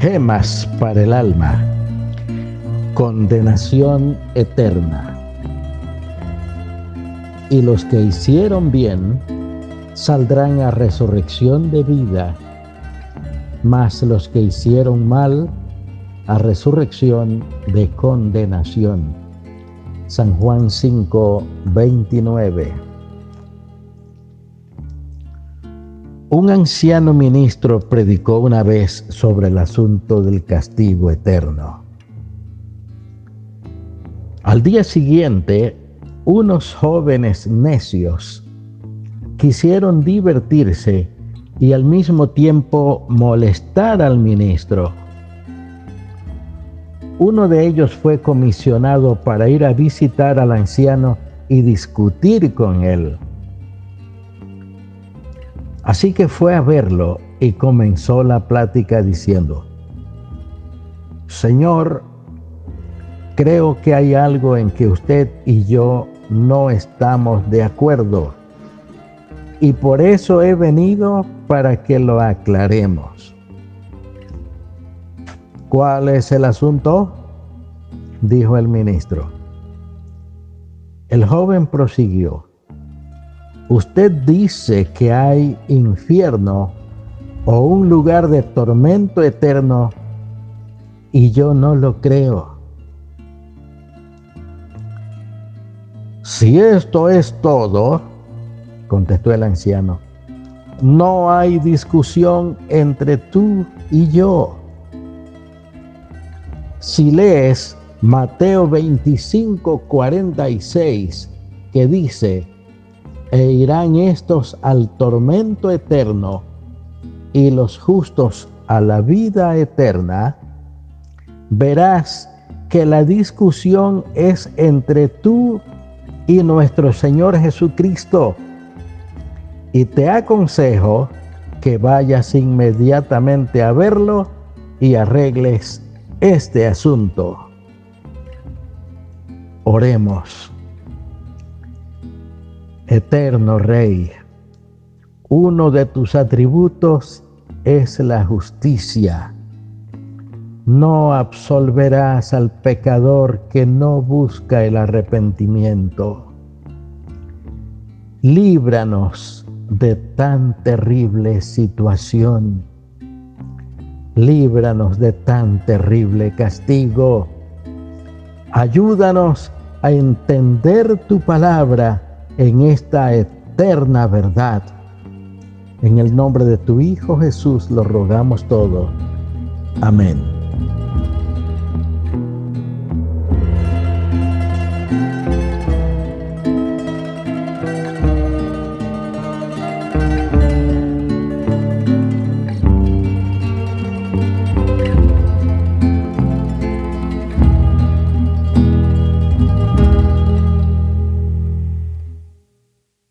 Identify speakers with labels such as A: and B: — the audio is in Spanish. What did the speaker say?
A: gemas para el alma, condenación eterna. Y los que hicieron bien saldrán a resurrección de vida, mas los que hicieron mal a resurrección de condenación. San Juan 5, 29. Un anciano ministro predicó una vez sobre el asunto del castigo eterno. Al día siguiente, unos jóvenes necios quisieron divertirse y al mismo tiempo molestar al ministro. Uno de ellos fue comisionado para ir a visitar al anciano y discutir con él. Así que fue a verlo y comenzó la plática diciendo, Señor, creo que hay algo en que usted y yo no estamos de acuerdo y por eso he venido para que lo aclaremos. ¿Cuál es el asunto? dijo el ministro. El joven prosiguió. Usted dice que hay infierno o un lugar de tormento eterno y yo no lo creo. Si esto es todo, contestó el anciano, no hay discusión entre tú y yo. Si lees Mateo 25, 46, que dice, e irán estos al tormento eterno y los justos a la vida eterna, verás que la discusión es entre tú y nuestro Señor Jesucristo. Y te aconsejo que vayas inmediatamente a verlo y arregles este asunto. Oremos. Eterno Rey, uno de tus atributos es la justicia. No absolverás al pecador que no busca el arrepentimiento. Líbranos de tan terrible situación. Líbranos de tan terrible castigo. Ayúdanos a entender tu palabra en esta eterna verdad. En el nombre de tu Hijo Jesús lo rogamos todo. Amén.